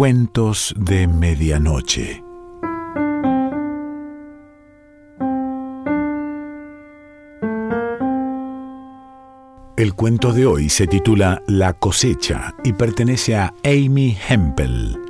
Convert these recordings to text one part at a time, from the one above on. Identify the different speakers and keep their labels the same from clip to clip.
Speaker 1: Cuentos de Medianoche. El cuento de hoy se titula La cosecha y pertenece a Amy Hempel.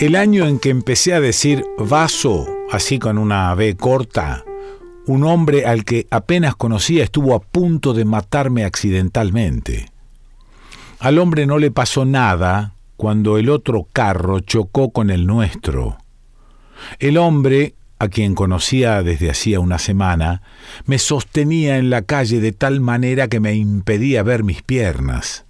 Speaker 1: El año en que empecé a decir vaso, así con una B corta, un hombre al que apenas conocía estuvo a punto de matarme accidentalmente. Al hombre no le pasó nada cuando el otro carro chocó con el nuestro. El hombre, a quien conocía desde hacía una semana, me sostenía en la calle de tal manera que me impedía ver mis piernas.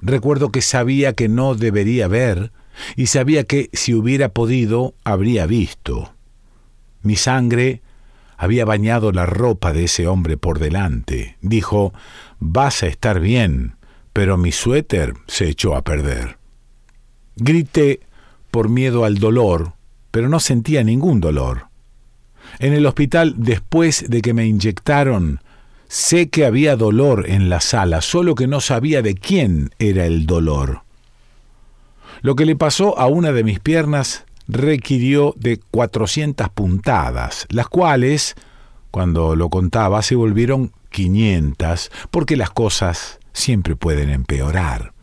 Speaker 1: Recuerdo que sabía que no debería ver, y sabía que si hubiera podido habría visto. Mi sangre había bañado la ropa de ese hombre por delante. Dijo, vas a estar bien, pero mi suéter se echó a perder. Grité por miedo al dolor, pero no sentía ningún dolor. En el hospital, después de que me inyectaron, sé que había dolor en la sala, solo que no sabía de quién era el dolor. Lo que le pasó a una de mis piernas requirió de 400 puntadas, las cuales, cuando lo contaba, se volvieron 500, porque las cosas siempre pueden empeorar.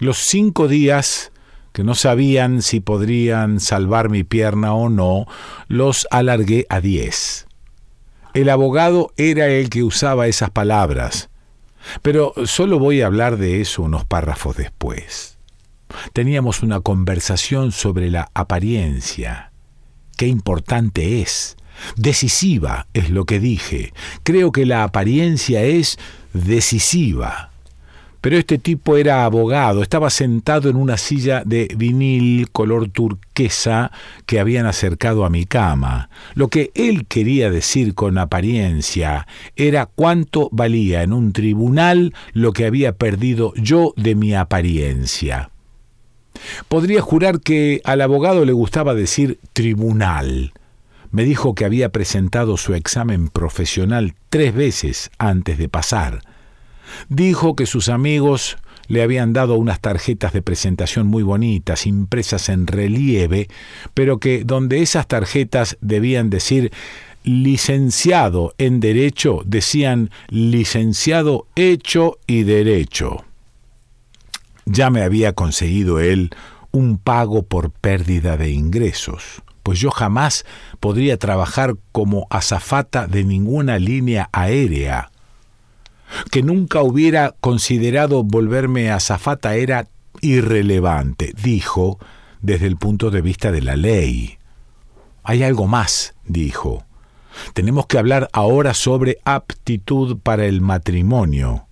Speaker 1: Los cinco días que no sabían si podrían salvar mi pierna o no, los alargué a diez. El abogado era el que usaba esas palabras, pero solo voy a hablar de eso unos párrafos después. Teníamos una conversación sobre la apariencia. Qué importante es. Decisiva es lo que dije. Creo que la apariencia es decisiva. Pero este tipo era abogado, estaba sentado en una silla de vinil color turquesa que habían acercado a mi cama. Lo que él quería decir con apariencia era cuánto valía en un tribunal lo que había perdido yo de mi apariencia. Podría jurar que al abogado le gustaba decir tribunal. Me dijo que había presentado su examen profesional tres veces antes de pasar. Dijo que sus amigos le habían dado unas tarjetas de presentación muy bonitas, impresas en relieve, pero que donde esas tarjetas debían decir licenciado en Derecho, decían licenciado hecho y derecho. Ya me había conseguido él un pago por pérdida de ingresos, pues yo jamás podría trabajar como azafata de ninguna línea aérea. Que nunca hubiera considerado volverme azafata era irrelevante, dijo, desde el punto de vista de la ley. Hay algo más, dijo. Tenemos que hablar ahora sobre aptitud para el matrimonio.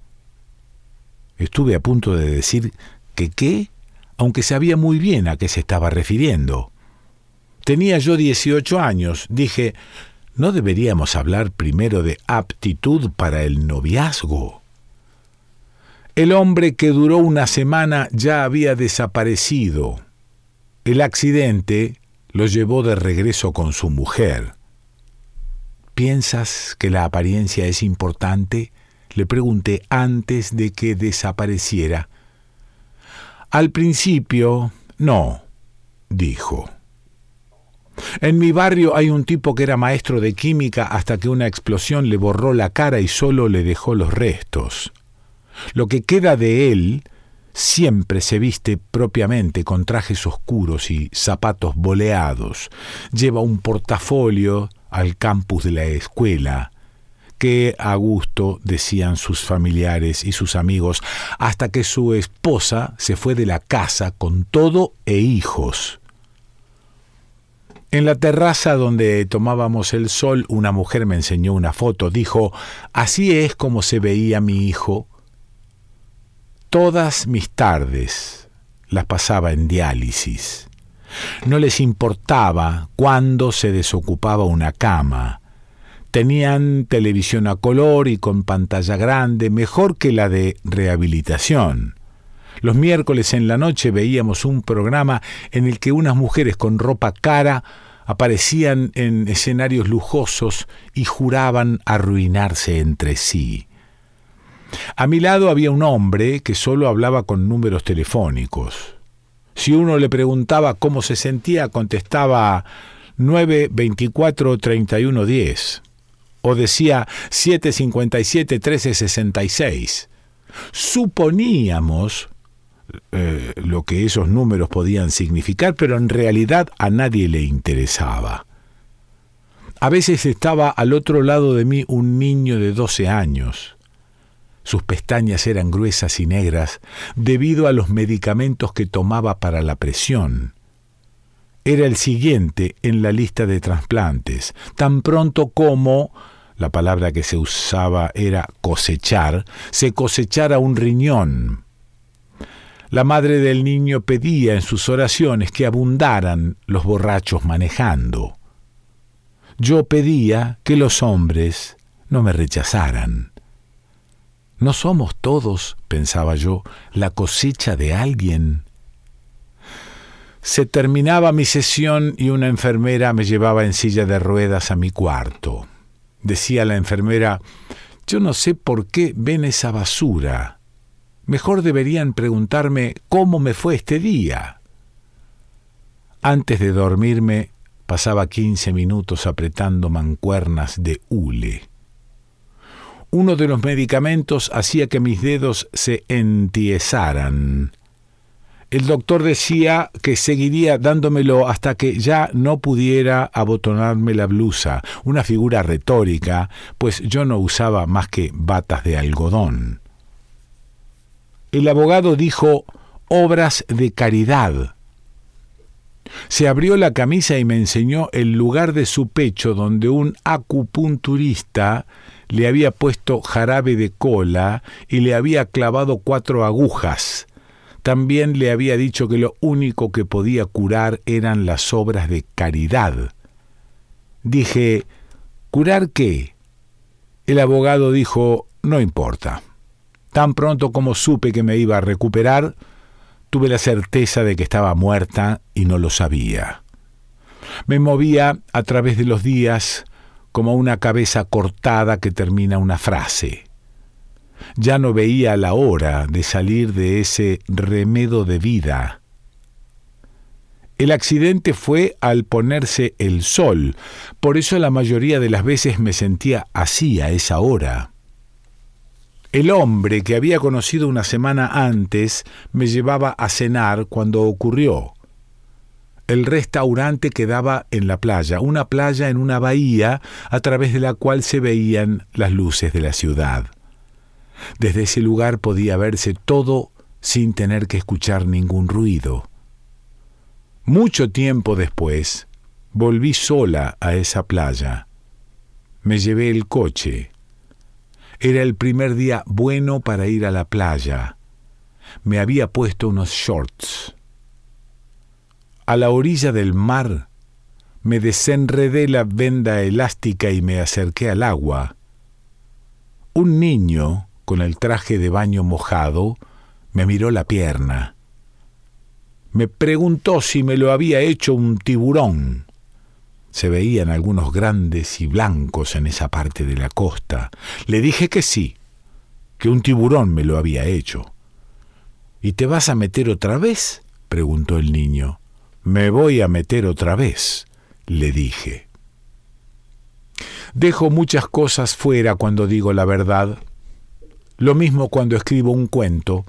Speaker 1: Estuve a punto de decir que qué, aunque sabía muy bien a qué se estaba refiriendo. Tenía yo 18 años. Dije, ¿no deberíamos hablar primero de aptitud para el noviazgo? El hombre que duró una semana ya había desaparecido. El accidente lo llevó de regreso con su mujer. ¿Piensas que la apariencia es importante? Le pregunté antes de que desapareciera. Al principio, no, dijo. En mi barrio hay un tipo que era maestro de química hasta que una explosión le borró la cara y solo le dejó los restos. Lo que queda de él siempre se viste propiamente con trajes oscuros y zapatos boleados. Lleva un portafolio al campus de la escuela Qué a gusto, decían sus familiares y sus amigos, hasta que su esposa se fue de la casa con todo e hijos. En la terraza donde tomábamos el sol, una mujer me enseñó una foto. Dijo, así es como se veía mi hijo. Todas mis tardes las pasaba en diálisis. No les importaba cuándo se desocupaba una cama Tenían televisión a color y con pantalla grande, mejor que la de rehabilitación. Los miércoles en la noche veíamos un programa en el que unas mujeres con ropa cara aparecían en escenarios lujosos y juraban arruinarse entre sí. A mi lado había un hombre que solo hablaba con números telefónicos. Si uno le preguntaba cómo se sentía, contestaba 924 3110 o decía 757 1366. Suponíamos eh, lo que esos números podían significar, pero en realidad a nadie le interesaba. A veces estaba al otro lado de mí un niño de 12 años. Sus pestañas eran gruesas y negras debido a los medicamentos que tomaba para la presión. Era el siguiente en la lista de trasplantes, tan pronto como la palabra que se usaba era cosechar, se cosechara un riñón. La madre del niño pedía en sus oraciones que abundaran los borrachos manejando. Yo pedía que los hombres no me rechazaran. ¿No somos todos, pensaba yo, la cosecha de alguien? Se terminaba mi sesión y una enfermera me llevaba en silla de ruedas a mi cuarto. Decía la enfermera, yo no sé por qué ven esa basura. Mejor deberían preguntarme cómo me fue este día. Antes de dormirme pasaba quince minutos apretando mancuernas de hule. Uno de los medicamentos hacía que mis dedos se entiesaran. El doctor decía que seguiría dándomelo hasta que ya no pudiera abotonarme la blusa, una figura retórica, pues yo no usaba más que batas de algodón. El abogado dijo obras de caridad. Se abrió la camisa y me enseñó el lugar de su pecho donde un acupunturista le había puesto jarabe de cola y le había clavado cuatro agujas. También le había dicho que lo único que podía curar eran las obras de caridad. Dije, ¿curar qué? El abogado dijo, no importa. Tan pronto como supe que me iba a recuperar, tuve la certeza de que estaba muerta y no lo sabía. Me movía a través de los días como una cabeza cortada que termina una frase. Ya no veía la hora de salir de ese remedo de vida. El accidente fue al ponerse el sol, por eso la mayoría de las veces me sentía así a esa hora. El hombre que había conocido una semana antes me llevaba a cenar cuando ocurrió. El restaurante quedaba en la playa, una playa en una bahía a través de la cual se veían las luces de la ciudad. Desde ese lugar podía verse todo sin tener que escuchar ningún ruido. Mucho tiempo después, volví sola a esa playa. Me llevé el coche era el primer día bueno para ir a la playa. Me había puesto unos shorts. A la orilla del mar me desenredé la venda elástica y me acerqué al agua. Un niño, con el traje de baño mojado, me miró la pierna. Me preguntó si me lo había hecho un tiburón. Se veían algunos grandes y blancos en esa parte de la costa. Le dije que sí, que un tiburón me lo había hecho. ¿Y te vas a meter otra vez? preguntó el niño. Me voy a meter otra vez, le dije. Dejo muchas cosas fuera cuando digo la verdad. Lo mismo cuando escribo un cuento.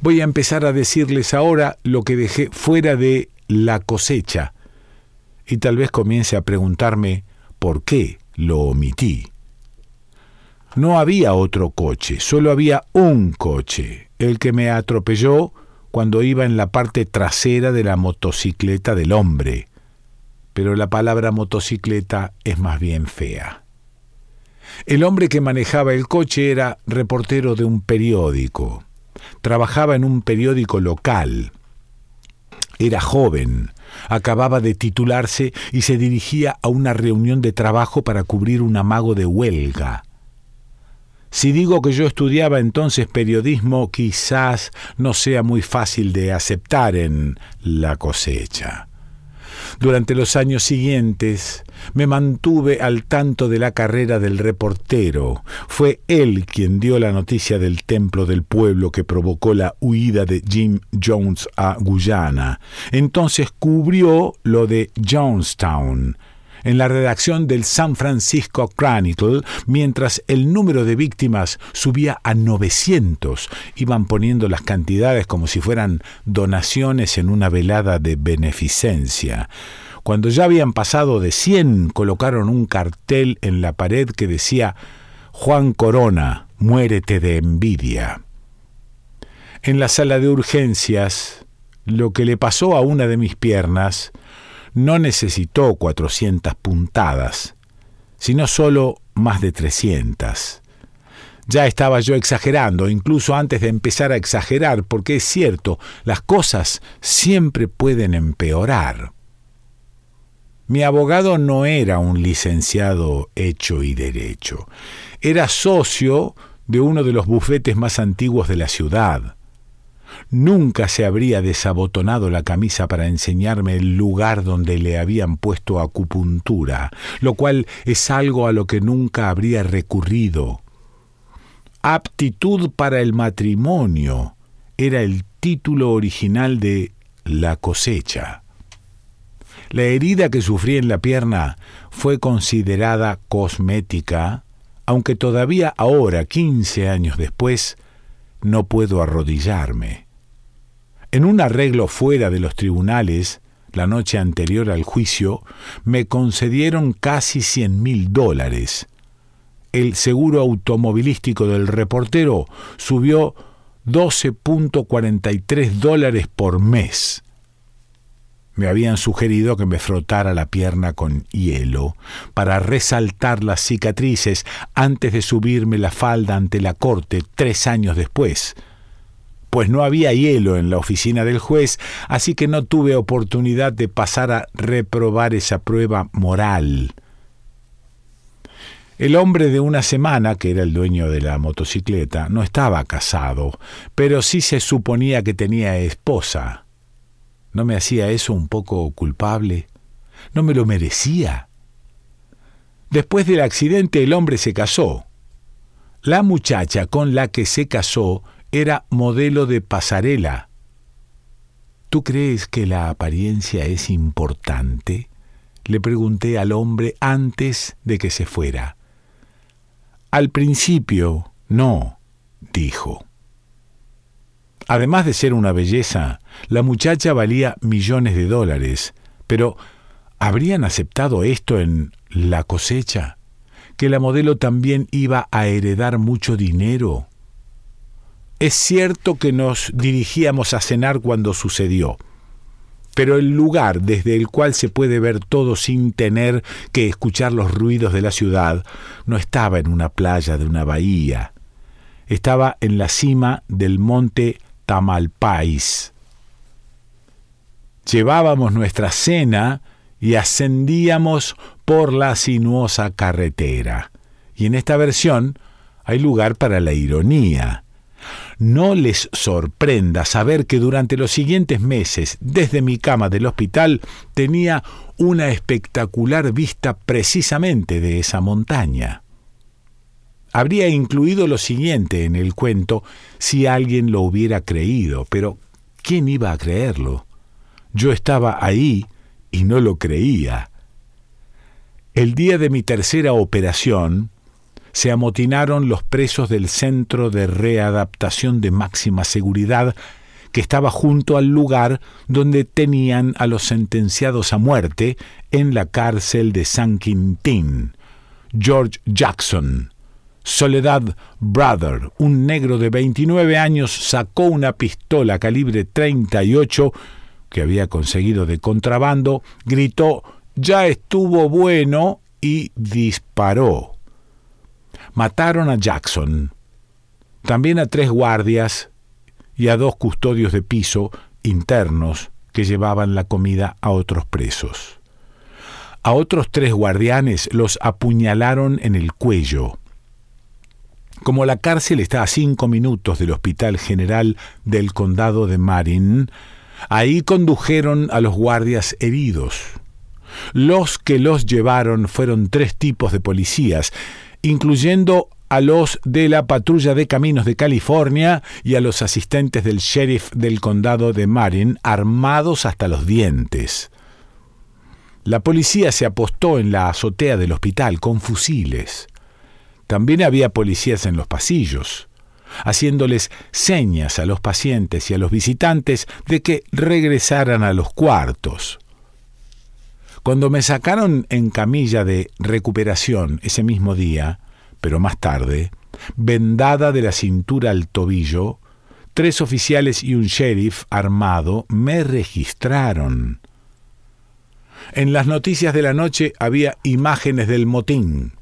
Speaker 1: Voy a empezar a decirles ahora lo que dejé fuera de la cosecha y tal vez comience a preguntarme por qué lo omití. No había otro coche, solo había un coche, el que me atropelló cuando iba en la parte trasera de la motocicleta del hombre. Pero la palabra motocicleta es más bien fea. El hombre que manejaba el coche era reportero de un periódico. Trabajaba en un periódico local. Era joven, Acababa de titularse y se dirigía a una reunión de trabajo para cubrir un amago de huelga. Si digo que yo estudiaba entonces periodismo, quizás no sea muy fácil de aceptar en la cosecha. Durante los años siguientes me mantuve al tanto de la carrera del reportero. Fue él quien dio la noticia del templo del pueblo que provocó la huida de Jim Jones a Guyana. Entonces cubrió lo de Jonestown en la redacción del San Francisco Chronicle, mientras el número de víctimas subía a 900. Iban poniendo las cantidades como si fueran donaciones en una velada de beneficencia. Cuando ya habían pasado de 100, colocaron un cartel en la pared que decía Juan Corona, muérete de envidia. En la sala de urgencias, lo que le pasó a una de mis piernas no necesitó 400 puntadas, sino solo más de 300. Ya estaba yo exagerando, incluso antes de empezar a exagerar, porque es cierto, las cosas siempre pueden empeorar. Mi abogado no era un licenciado hecho y derecho, era socio de uno de los bufetes más antiguos de la ciudad nunca se habría desabotonado la camisa para enseñarme el lugar donde le habían puesto acupuntura, lo cual es algo a lo que nunca habría recurrido. Aptitud para el matrimonio era el título original de La cosecha. La herida que sufrí en la pierna fue considerada cosmética, aunque todavía ahora, quince años después, no puedo arrodillarme. En un arreglo fuera de los tribunales, la noche anterior al juicio, me concedieron casi cien mil dólares. El seguro automovilístico del reportero subió 12.43 dólares por mes. Me habían sugerido que me frotara la pierna con hielo para resaltar las cicatrices antes de subirme la falda ante la corte tres años después. Pues no había hielo en la oficina del juez, así que no tuve oportunidad de pasar a reprobar esa prueba moral. El hombre de una semana, que era el dueño de la motocicleta, no estaba casado, pero sí se suponía que tenía esposa. ¿No me hacía eso un poco culpable? ¿No me lo merecía? Después del accidente el hombre se casó. La muchacha con la que se casó era modelo de pasarela. ¿Tú crees que la apariencia es importante? Le pregunté al hombre antes de que se fuera. Al principio, no, dijo. Además de ser una belleza, la muchacha valía millones de dólares, pero ¿habrían aceptado esto en la cosecha? ¿Que la modelo también iba a heredar mucho dinero? Es cierto que nos dirigíamos a cenar cuando sucedió, pero el lugar desde el cual se puede ver todo sin tener que escuchar los ruidos de la ciudad no estaba en una playa de una bahía, estaba en la cima del monte Tamalpais. Llevábamos nuestra cena y ascendíamos por la sinuosa carretera. Y en esta versión hay lugar para la ironía. No les sorprenda saber que durante los siguientes meses, desde mi cama del hospital, tenía una espectacular vista precisamente de esa montaña. Habría incluido lo siguiente en el cuento si alguien lo hubiera creído, pero ¿quién iba a creerlo? Yo estaba ahí y no lo creía. El día de mi tercera operación, se amotinaron los presos del Centro de Readaptación de Máxima Seguridad que estaba junto al lugar donde tenían a los sentenciados a muerte en la cárcel de San Quintín. George Jackson, Soledad Brother, un negro de 29 años, sacó una pistola calibre 38 que había conseguido de contrabando, gritó Ya estuvo bueno y disparó. Mataron a Jackson, también a tres guardias y a dos custodios de piso internos que llevaban la comida a otros presos. A otros tres guardianes los apuñalaron en el cuello. Como la cárcel está a cinco minutos del Hospital General del Condado de Marin, ahí condujeron a los guardias heridos. Los que los llevaron fueron tres tipos de policías, incluyendo a los de la patrulla de caminos de California y a los asistentes del sheriff del condado de Marin, armados hasta los dientes. La policía se apostó en la azotea del hospital con fusiles. También había policías en los pasillos, haciéndoles señas a los pacientes y a los visitantes de que regresaran a los cuartos. Cuando me sacaron en camilla de recuperación ese mismo día, pero más tarde, vendada de la cintura al tobillo, tres oficiales y un sheriff armado me registraron. En las noticias de la noche había imágenes del motín.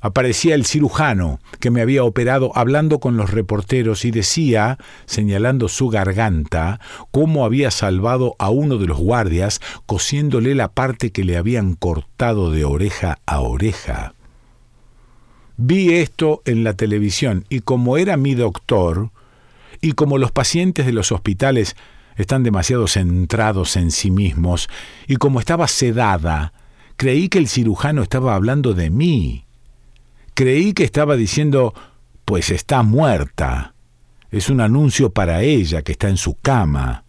Speaker 1: Aparecía el cirujano que me había operado hablando con los reporteros y decía, señalando su garganta, cómo había salvado a uno de los guardias cosiéndole la parte que le habían cortado de oreja a oreja. Vi esto en la televisión y como era mi doctor, y como los pacientes de los hospitales están demasiado centrados en sí mismos, y como estaba sedada, creí que el cirujano estaba hablando de mí. Creí que estaba diciendo, pues está muerta. Es un anuncio para ella que está en su cama.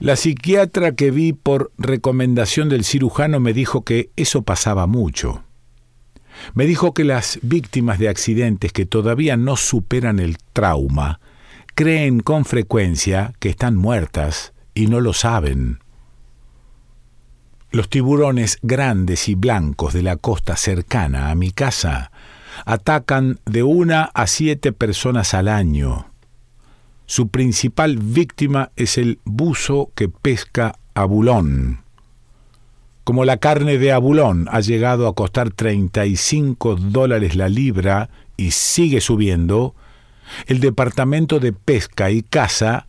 Speaker 1: La psiquiatra que vi por recomendación del cirujano me dijo que eso pasaba mucho. Me dijo que las víctimas de accidentes que todavía no superan el trauma creen con frecuencia que están muertas y no lo saben. Los tiburones grandes y blancos de la costa cercana a mi casa atacan de una a siete personas al año. Su principal víctima es el buzo que pesca a bulón. Como la carne de abulón ha llegado a costar 35 dólares la libra y sigue subiendo, el Departamento de Pesca y Caza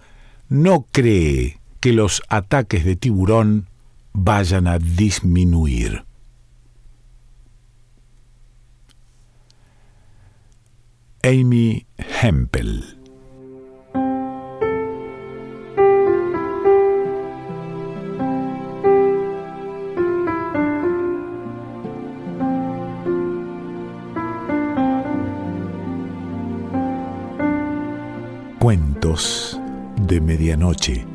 Speaker 1: no cree que los ataques de tiburón vayan a disminuir. Amy Hempel Cuentos de Medianoche.